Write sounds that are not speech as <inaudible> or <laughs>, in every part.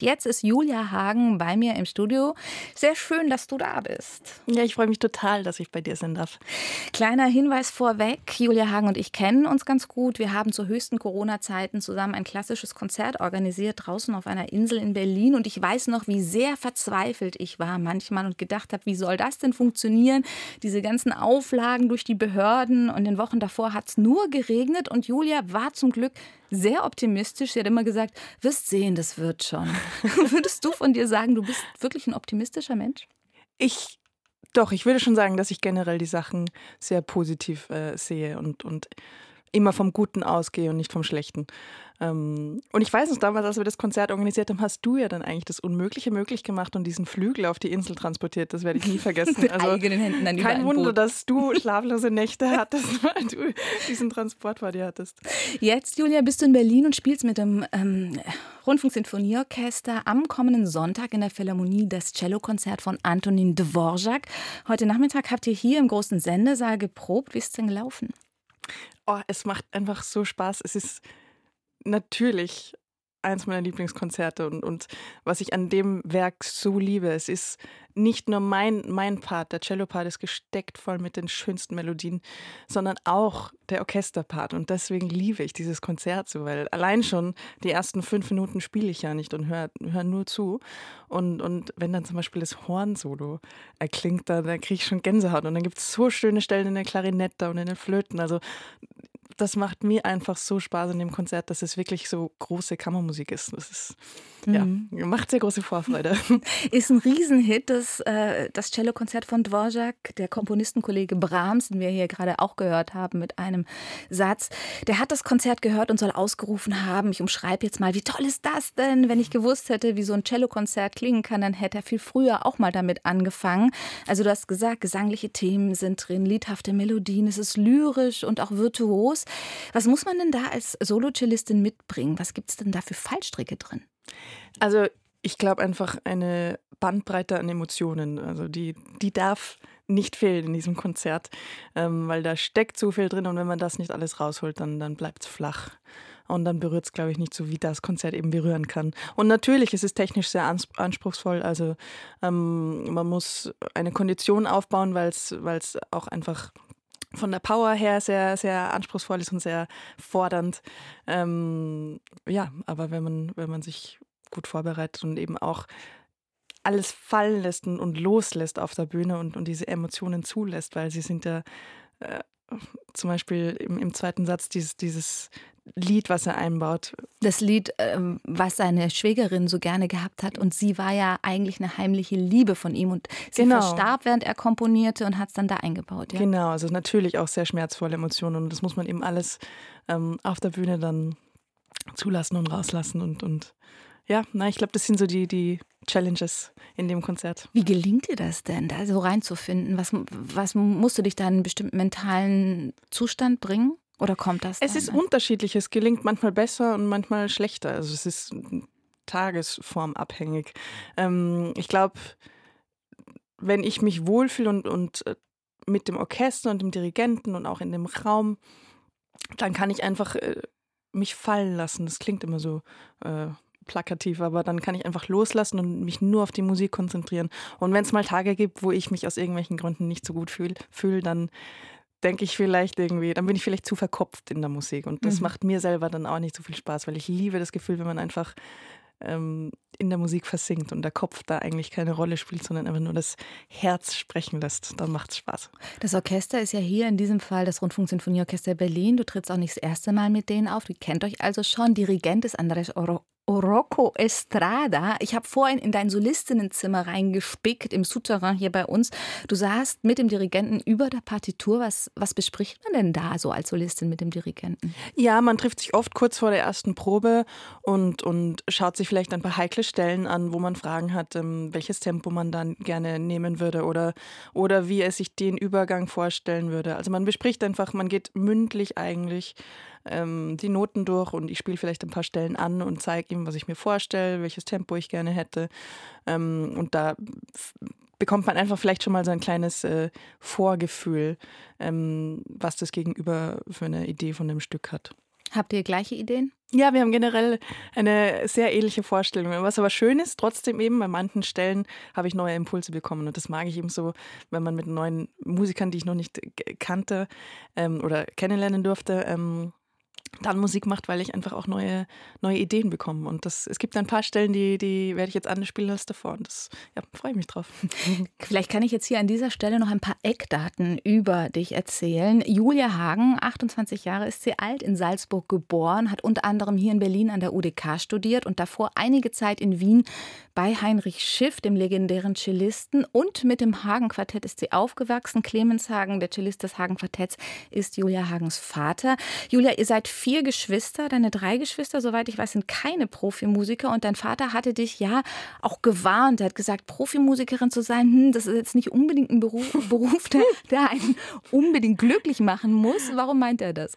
Jetzt ist Julia Hagen bei mir im Studio. Sehr schön, dass du da bist. Ja, ich freue mich total, dass ich bei dir sein darf. Kleiner Hinweis vorweg: Julia Hagen und ich kennen uns ganz gut. Wir haben zu höchsten Corona-Zeiten zusammen ein klassisches Konzert organisiert, draußen auf einer Insel in Berlin. Und ich weiß noch, wie sehr verzweifelt ich war manchmal und gedacht habe, wie soll das denn funktionieren? Diese ganzen Auflagen durch die Behörden. Und in den Wochen davor hat es nur geregnet. Und Julia war zum Glück sehr optimistisch. Sie hat immer gesagt: wirst sehen, das wird schon. <laughs> Würdest du von dir sagen, du bist wirklich ein optimistischer Mensch? Ich, doch, ich würde schon sagen, dass ich generell die Sachen sehr positiv äh, sehe und, und immer vom Guten ausgehe und nicht vom Schlechten. Ähm, und ich weiß noch damals, als wir das Konzert organisiert haben, hast du ja dann eigentlich das Unmögliche möglich gemacht und diesen Flügel auf die Insel transportiert. Das werde ich nie vergessen. <laughs> Mit also, eigenen Händen an Kein Wunder, dass du <laughs> schlaflose Nächte hattest, <laughs> weil du diesen Transport vor dir hattest. Jetzt, Julia, bist du in Berlin und spielst mit dem ähm, Rundfunksinfonieorchester am kommenden Sonntag in der Philharmonie das Cellokonzert von Antonin Dvorak. Heute Nachmittag habt ihr hier im großen Sendesaal geprobt. Wie ist es denn gelaufen? Oh, es macht einfach so Spaß. Es ist natürlich eins meiner Lieblingskonzerte und, und was ich an dem Werk so liebe, es ist nicht nur mein, mein Part, der Cello-Part ist gesteckt voll mit den schönsten Melodien, sondern auch der Orchesterpart. Und deswegen liebe ich dieses Konzert so, weil allein schon die ersten fünf Minuten spiele ich ja nicht und höre hör nur zu. Und, und wenn dann zum Beispiel das Horn-Solo erklingt, da, da kriege ich schon Gänsehaut. Und dann gibt es so schöne Stellen in der Klarinette und in den Flöten, also das macht mir einfach so Spaß in dem Konzert, dass es wirklich so große Kammermusik ist. Das ist, mhm. ja, macht sehr große Vorfreude. <laughs> <laughs> Ist ein Riesenhit, das, äh, das Cellokonzert von Dvorak, der Komponistenkollege Brahms, den wir hier gerade auch gehört haben mit einem Satz. Der hat das Konzert gehört und soll ausgerufen haben, ich umschreibe jetzt mal, wie toll ist das denn? Wenn ich gewusst hätte, wie so ein Cellokonzert klingen kann, dann hätte er viel früher auch mal damit angefangen. Also du hast gesagt, gesangliche Themen sind drin, liedhafte Melodien, es ist lyrisch und auch virtuos. Was muss man denn da als Solocellistin mitbringen? Was gibt es denn da für Fallstricke drin? Also ich glaube einfach eine Bandbreite an Emotionen. Also die, die darf nicht fehlen in diesem Konzert, ähm, weil da steckt so viel drin und wenn man das nicht alles rausholt, dann, dann bleibt es flach. Und dann berührt es, glaube ich, nicht so, wie das Konzert eben berühren kann. Und natürlich ist es technisch sehr anspruchsvoll. Also ähm, man muss eine Kondition aufbauen, weil es auch einfach von der Power her sehr, sehr anspruchsvoll ist und sehr fordernd. Ähm, ja, aber wenn man, wenn man sich gut vorbereitet und eben auch alles fallen lässt und, loslässt auf der Bühne und, und diese Emotionen zulässt, weil sie sind ja äh, zum Beispiel im, im zweiten Satz dieses, dieses Lied, was er einbaut. Das Lied, ähm, was seine Schwägerin so gerne gehabt hat. Und sie war ja eigentlich eine heimliche Liebe von ihm. Und sie genau. verstarb, während er komponierte und hat es dann da eingebaut. Ja? Genau, also natürlich auch sehr schmerzvolle Emotionen. Und das muss man eben alles ähm, auf der Bühne dann zulassen und rauslassen. Und, und ja, na, ich glaube, das sind so die, die Challenges in dem Konzert. Wie gelingt dir das denn, da so reinzufinden? Was, was musst du dich da in einen bestimmten mentalen Zustand bringen? Oder kommt das? Es ist unterschiedlich. Es gelingt manchmal besser und manchmal schlechter. Also es ist tagesformabhängig. Ähm, ich glaube, wenn ich mich wohlfühle und, und äh, mit dem Orchester und dem Dirigenten und auch in dem Raum, dann kann ich einfach äh, mich fallen lassen. Das klingt immer so äh, plakativ, aber dann kann ich einfach loslassen und mich nur auf die Musik konzentrieren. Und wenn es mal Tage gibt, wo ich mich aus irgendwelchen Gründen nicht so gut fühle, fühl, dann denke ich vielleicht irgendwie, dann bin ich vielleicht zu verkopft in der Musik. Und das mhm. macht mir selber dann auch nicht so viel Spaß, weil ich liebe das Gefühl, wenn man einfach ähm, in der Musik versinkt und der Kopf da eigentlich keine Rolle spielt, sondern einfach nur das Herz sprechen lässt, dann macht es Spaß. Das Orchester ist ja hier in diesem Fall das Rundfunksinfonieorchester Berlin. Du trittst auch nicht das erste Mal mit denen auf. Du kennt euch also schon. Dirigent ist Andres Oro Rocco Estrada. Ich habe vorhin in dein Solistinnenzimmer reingespickt, im Souterrain hier bei uns. Du saßt mit dem Dirigenten über der Partitur. Was, was bespricht man denn da so als Solistin mit dem Dirigenten? Ja, man trifft sich oft kurz vor der ersten Probe und, und schaut sich vielleicht ein paar heikle Stellen an, wo man Fragen hat, ähm, welches Tempo man dann gerne nehmen würde oder, oder wie er sich den Übergang vorstellen würde. Also man bespricht einfach, man geht mündlich eigentlich ähm, die Noten durch und ich spiele vielleicht ein paar Stellen an und zeige ihm, was ich mir vorstelle, welches Tempo ich gerne hätte. Ähm, und da bekommt man einfach vielleicht schon mal so ein kleines äh, Vorgefühl, ähm, was das Gegenüber für eine Idee von dem Stück hat. Habt ihr gleiche Ideen? Ja, wir haben generell eine sehr ähnliche Vorstellung. Was aber schön ist, trotzdem eben, bei manchen Stellen habe ich neue Impulse bekommen. Und das mag ich eben so, wenn man mit neuen Musikern, die ich noch nicht kannte ähm, oder kennenlernen durfte, ähm, dann Musik macht, weil ich einfach auch neue, neue Ideen bekomme. Und das, es gibt ein paar Stellen, die, die werde ich jetzt anders spielen als davor. Und das ja, freue ich mich drauf. <laughs> Vielleicht kann ich jetzt hier an dieser Stelle noch ein paar Eckdaten über dich erzählen. Julia Hagen, 28 Jahre ist sie alt, in Salzburg geboren, hat unter anderem hier in Berlin an der UDK studiert und davor einige Zeit in Wien bei Heinrich Schiff, dem legendären Cellisten. Und mit dem Hagen-Quartett ist sie aufgewachsen. Clemens Hagen, der Cellist des Hagen-Quartetts, ist Julia Hagens Vater. Julia, ihr seid vier Geschwister. Deine drei Geschwister, soweit ich weiß, sind keine Profimusiker. Und dein Vater hatte dich ja auch gewarnt. Er hat gesagt, Profimusikerin zu sein, hm, das ist jetzt nicht unbedingt ein Beruf, <laughs> Beruf der, der einen unbedingt glücklich machen muss. Warum meint er das?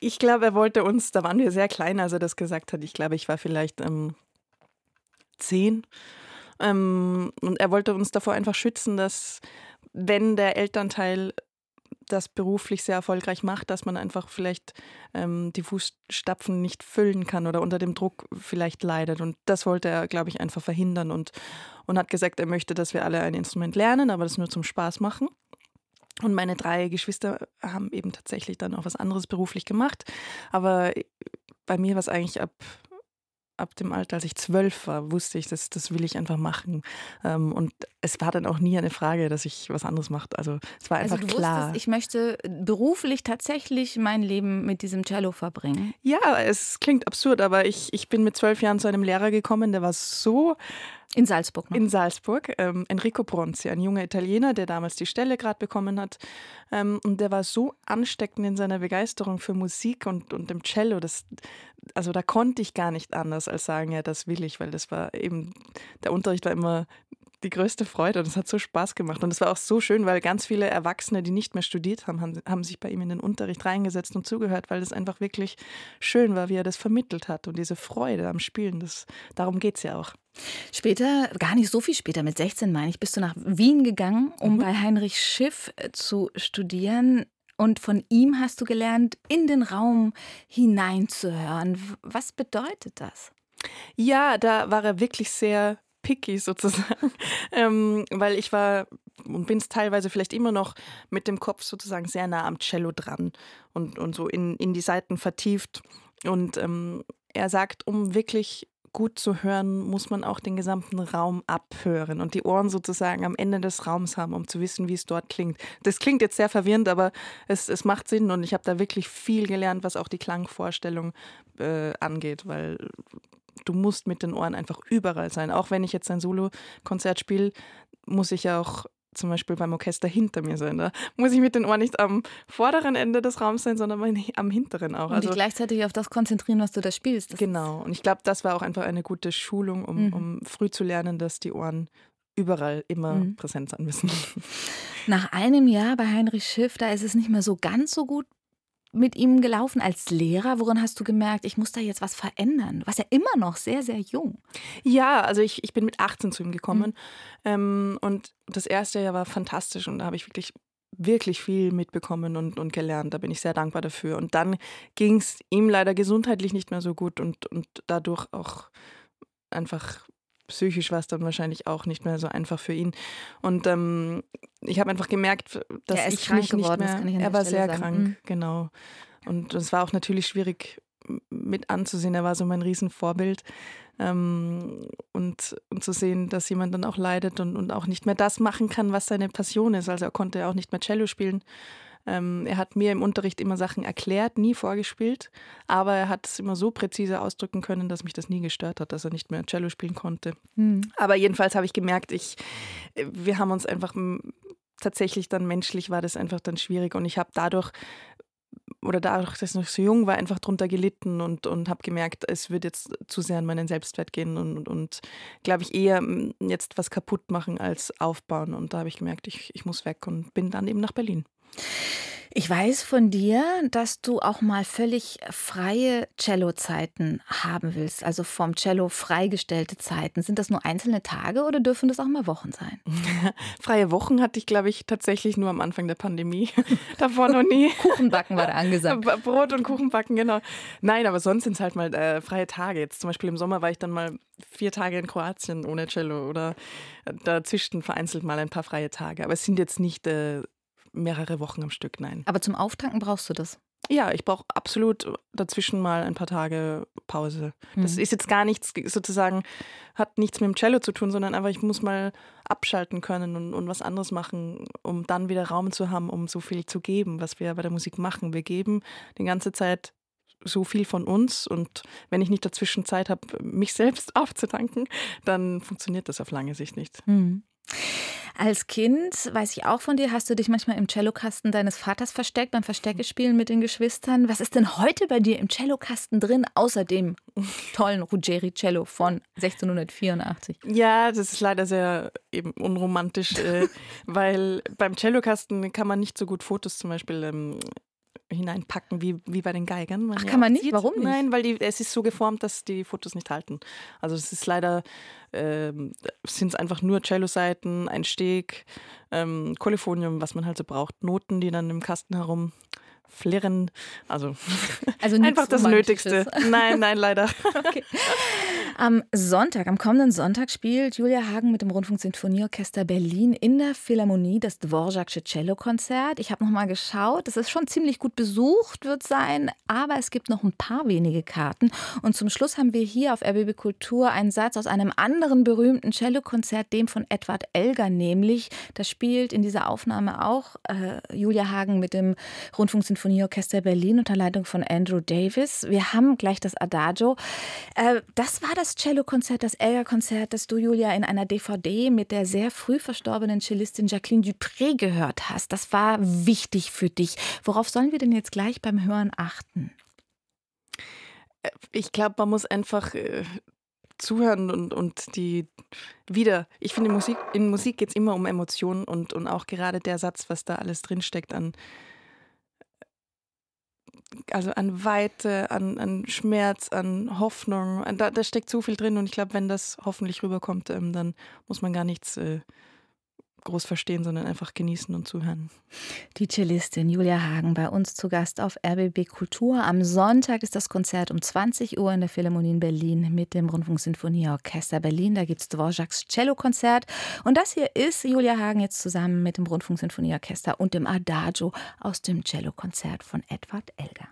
Ich glaube, er wollte uns, da waren wir sehr klein, als er das gesagt hat. Ich glaube, ich war vielleicht ähm, zehn. Ähm, und er wollte uns davor einfach schützen, dass wenn der Elternteil das beruflich sehr erfolgreich macht, dass man einfach vielleicht ähm, die Fußstapfen nicht füllen kann oder unter dem Druck vielleicht leidet. Und das wollte er, glaube ich, einfach verhindern und, und hat gesagt, er möchte, dass wir alle ein Instrument lernen, aber das nur zum Spaß machen. Und meine drei Geschwister haben eben tatsächlich dann auch was anderes beruflich gemacht. Aber bei mir war es eigentlich ab ab dem Alter, als ich zwölf war, wusste ich, das, das will ich einfach machen. Ähm, und es war dann auch nie eine Frage, dass ich was anderes mache. Also es war also einfach also du klar. Wusstest, ich möchte beruflich tatsächlich mein Leben mit diesem Cello verbringen. Ja, es klingt absurd, aber ich, ich bin mit zwölf Jahren zu einem Lehrer gekommen, der war so in Salzburg, ne? In Salzburg. Ähm, Enrico Bronzi, ein junger Italiener, der damals die Stelle gerade bekommen hat. Ähm, und der war so ansteckend in seiner Begeisterung für Musik und, und dem Cello. Das, also da konnte ich gar nicht anders als sagen, ja, das will ich, weil das war eben, der Unterricht war immer die größte Freude und es hat so Spaß gemacht. Und es war auch so schön, weil ganz viele Erwachsene, die nicht mehr studiert haben, haben, haben sich bei ihm in den Unterricht reingesetzt und zugehört, weil es einfach wirklich schön war, wie er das vermittelt hat und diese Freude am Spielen. Das, darum geht es ja auch. Später, gar nicht so viel später, mit 16 meine ich, bist du nach Wien gegangen, um mhm. bei Heinrich Schiff äh, zu studieren. Und von ihm hast du gelernt, in den Raum hineinzuhören. Was bedeutet das? Ja, da war er wirklich sehr picky sozusagen, <laughs> ähm, weil ich war und bin es teilweise vielleicht immer noch mit dem Kopf sozusagen sehr nah am Cello dran und, und so in, in die Seiten vertieft. Und ähm, er sagt, um wirklich gut zu hören, muss man auch den gesamten Raum abhören und die Ohren sozusagen am Ende des Raums haben, um zu wissen, wie es dort klingt. Das klingt jetzt sehr verwirrend, aber es, es macht Sinn und ich habe da wirklich viel gelernt, was auch die Klangvorstellung äh, angeht, weil du musst mit den Ohren einfach überall sein. Auch wenn ich jetzt ein Solo-Konzert spiele, muss ich ja auch zum Beispiel beim Orchester hinter mir sein. Da muss ich mit den Ohren nicht am vorderen Ende des Raums sein, sondern am hinteren auch. Und also, dich gleichzeitig auf das konzentrieren, was du da spielst. Das genau. Und ich glaube, das war auch einfach eine gute Schulung, um, mhm. um früh zu lernen, dass die Ohren überall immer mhm. präsent sein müssen. Nach einem Jahr bei Heinrich Schiff, da ist es nicht mehr so ganz so gut mit ihm gelaufen als Lehrer? Worin hast du gemerkt, ich muss da jetzt was verändern? Du warst ja immer noch sehr, sehr jung. Ja, also ich, ich bin mit 18 zu ihm gekommen. Mhm. Ähm, und das erste Jahr war fantastisch und da habe ich wirklich wirklich viel mitbekommen und, und gelernt. Da bin ich sehr dankbar dafür. Und dann ging es ihm leider gesundheitlich nicht mehr so gut und, und dadurch auch einfach psychisch war es dann wahrscheinlich auch nicht mehr so einfach für ihn. Und ähm, ich habe einfach gemerkt, dass er ist ich krank mich geworden, nicht mehr. er war Stelle sehr sagen. krank, mhm. genau. Und es war auch natürlich schwierig mit anzusehen. Er war so mein Riesenvorbild. Ähm, und, und zu sehen, dass jemand dann auch leidet und, und auch nicht mehr das machen kann, was seine Passion ist. Also er konnte auch nicht mehr Cello spielen. Ähm, er hat mir im Unterricht immer Sachen erklärt, nie vorgespielt, aber er hat es immer so präzise ausdrücken können, dass mich das nie gestört hat, dass er nicht mehr Cello spielen konnte. Mhm. Aber jedenfalls habe ich gemerkt, ich, äh, wir haben uns einfach tatsächlich dann menschlich war das einfach dann schwierig und ich habe dadurch oder dadurch, dass ich noch so jung war, einfach drunter gelitten und, und habe gemerkt, es wird jetzt zu sehr an meinen Selbstwert gehen und, und, und glaube ich, eher jetzt was kaputt machen als aufbauen. Und da habe ich gemerkt, ich, ich muss weg und bin dann eben nach Berlin. Ich weiß von dir, dass du auch mal völlig freie Cello-Zeiten haben willst, also vom Cello freigestellte Zeiten. Sind das nur einzelne Tage oder dürfen das auch mal Wochen sein? <laughs> Freie Wochen hatte ich, glaube ich, tatsächlich nur am Anfang der Pandemie. <laughs> Davor noch nie. <laughs> Kuchenbacken war da angesagt. Brot und Kuchenbacken, genau. Nein, aber sonst sind es halt mal äh, freie Tage. Jetzt zum Beispiel im Sommer war ich dann mal vier Tage in Kroatien ohne Cello oder dazwischen vereinzelt mal ein paar freie Tage. Aber es sind jetzt nicht äh, mehrere Wochen am Stück, nein. Aber zum Auftanken brauchst du das? Ja, ich brauche absolut dazwischen mal ein paar Tage Pause. Das mhm. ist jetzt gar nichts sozusagen, hat nichts mit dem Cello zu tun, sondern einfach, ich muss mal abschalten können und, und was anderes machen, um dann wieder Raum zu haben, um so viel zu geben, was wir bei der Musik machen. Wir geben die ganze Zeit so viel von uns und wenn ich nicht dazwischen Zeit habe, mich selbst <laughs> aufzutanken, dann funktioniert das auf lange Sicht nicht. Mhm. Als Kind, weiß ich auch von dir, hast du dich manchmal im Cellokasten deines Vaters versteckt, beim Versteckespielen mit den Geschwistern. Was ist denn heute bei dir im Cellokasten drin, außer dem tollen Ruggeri Cello von 1684? Ja, das ist leider sehr eben unromantisch, äh, <laughs> weil beim Cellokasten kann man nicht so gut Fotos zum Beispiel ähm, hineinpacken wie, wie bei den Geigern. Man Ach, kann man nicht? Sieht. Warum nicht? Nein, weil die, es ist so geformt, dass die Fotos nicht halten. Also es ist leider, ähm, sind es einfach nur Cello-Seiten, ein Steg, ähm, Kolophonium, was man halt so braucht, Noten, die dann im Kasten herum flirren. Also, <laughs> also einfach das Nötigste. Nein, nein, leider. <laughs> Okay. Am Sonntag, am kommenden Sonntag spielt Julia Hagen mit dem Rundfunksinfonieorchester Berlin in der Philharmonie das Dvorak'sche Cello-Konzert. Ich habe noch mal geschaut, es ist schon ziemlich gut besucht, wird sein, aber es gibt noch ein paar wenige Karten. Und zum Schluss haben wir hier auf RBB Kultur einen Satz aus einem anderen berühmten Cello-Konzert, dem von Edward Elgar, nämlich, das spielt in dieser Aufnahme auch äh, Julia Hagen mit dem Rundfunksinfonieorchester Berlin unter Leitung von Andrew Davis. Wir haben gleich das Adagio. Äh, das war das Cellokonzert, das Elgar-Konzert, das du, Julia, in einer DVD mit der sehr früh verstorbenen Cellistin Jacqueline Dupré gehört hast. Das war wichtig für dich. Worauf sollen wir denn jetzt gleich beim Hören achten? Äh, ich glaube, man muss einfach äh, zuhören und, und die wieder. Ich finde, Musik, in Musik geht es immer um Emotionen und, und auch gerade der Satz, was da alles drinsteckt an also an Weite, an, an Schmerz, an Hoffnung. Da, da steckt so viel drin und ich glaube, wenn das hoffentlich rüberkommt, ähm, dann muss man gar nichts äh, groß verstehen, sondern einfach genießen und zuhören. Die Cellistin Julia Hagen bei uns zu Gast auf RBB Kultur. Am Sonntag ist das Konzert um 20 Uhr in der Philharmonie in Berlin mit dem Rundfunksinfonieorchester Berlin. Da gibt es Dvorak's Cello-Konzert. Und das hier ist Julia Hagen jetzt zusammen mit dem Rundfunksinfonieorchester und dem Adagio aus dem Cello-Konzert von Edward Elgar.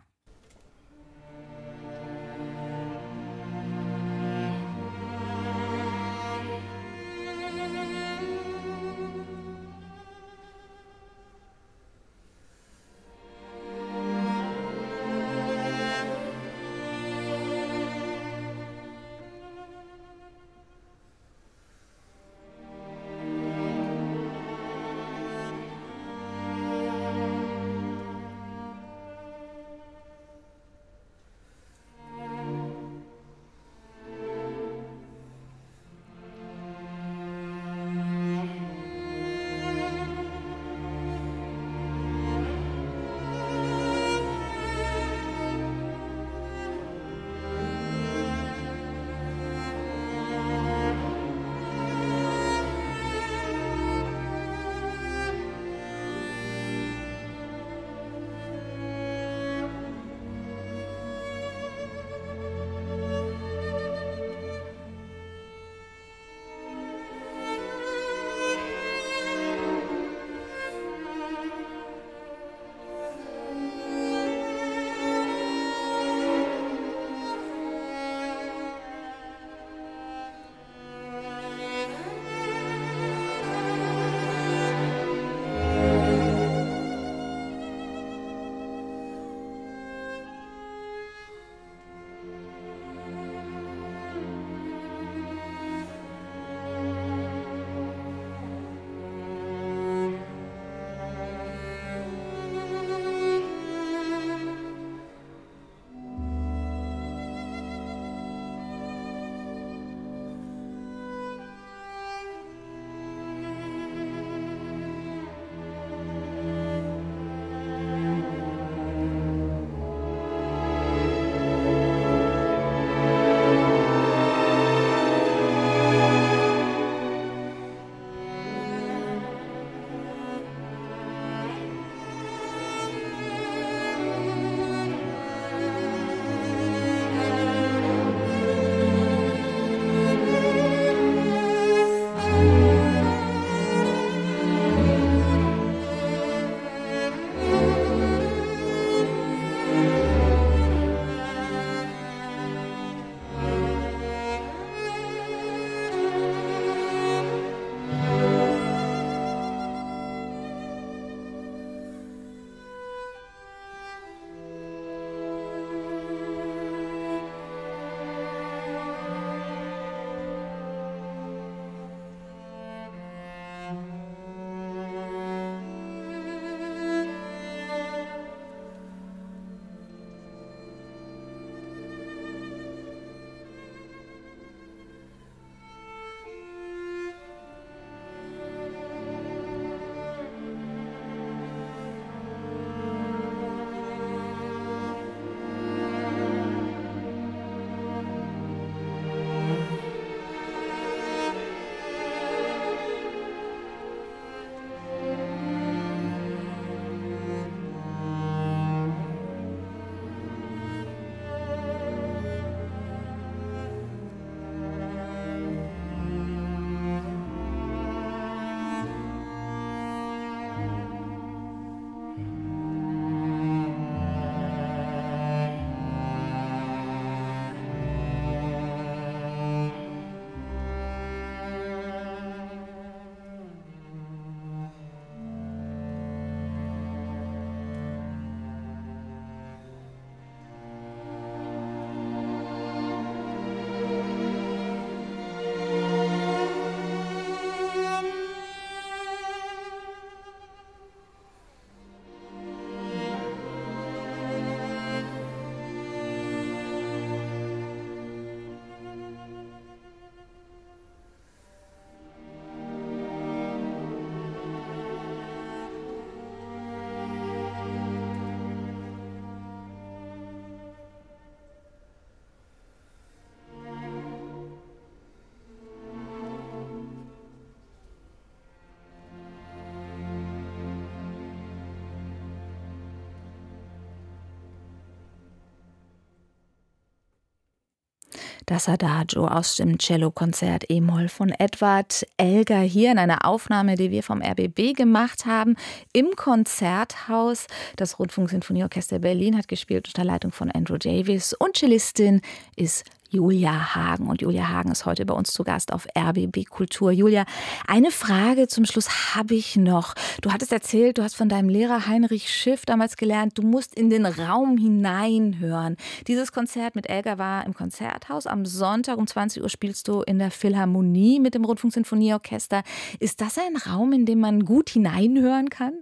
Das Adagio aus dem Cellokonzert E-Moll von Edward Elgar hier in einer Aufnahme, die wir vom RBB gemacht haben, im Konzerthaus. Das Rundfunksinfonieorchester Berlin hat gespielt unter Leitung von Andrew Davis und Cellistin ist Julia Hagen. Und Julia Hagen ist heute bei uns zu Gast auf RBB Kultur. Julia, eine Frage zum Schluss habe ich noch. Du hattest erzählt, du hast von deinem Lehrer Heinrich Schiff damals gelernt, du musst in den Raum hineinhören. Dieses Konzert mit Elga war im Konzerthaus. Am Sonntag um 20 Uhr spielst du in der Philharmonie mit dem Rundfunksinfonieorchester. Ist das ein Raum, in dem man gut hineinhören kann?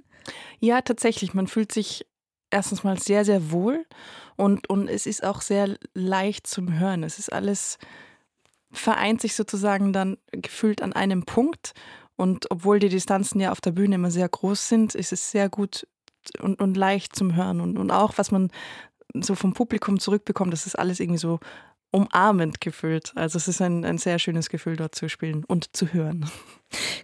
Ja, tatsächlich. Man fühlt sich erstens mal sehr, sehr wohl und, und es ist auch sehr leicht zum Hören. Es ist alles, vereint sich sozusagen dann gefühlt an einem Punkt. Und obwohl die Distanzen ja auf der Bühne immer sehr groß sind, ist es sehr gut und, und leicht zum Hören. Und, und auch, was man so vom Publikum zurückbekommt, das ist alles irgendwie so umarmend gefühlt. Also es ist ein, ein sehr schönes Gefühl, dort zu spielen und zu hören.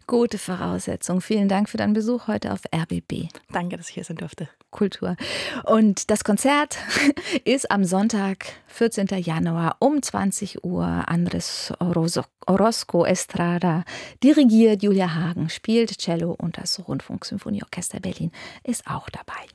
Gute Voraussetzung. Vielen Dank für deinen Besuch heute auf RBB. Danke, dass ich hier sein durfte. Kultur. Und das Konzert <laughs> ist am Sonntag, 14. Januar um 20 Uhr. Andres Orozco Estrada dirigiert, Julia Hagen spielt Cello und das Rundfunksymphonieorchester Berlin ist auch dabei.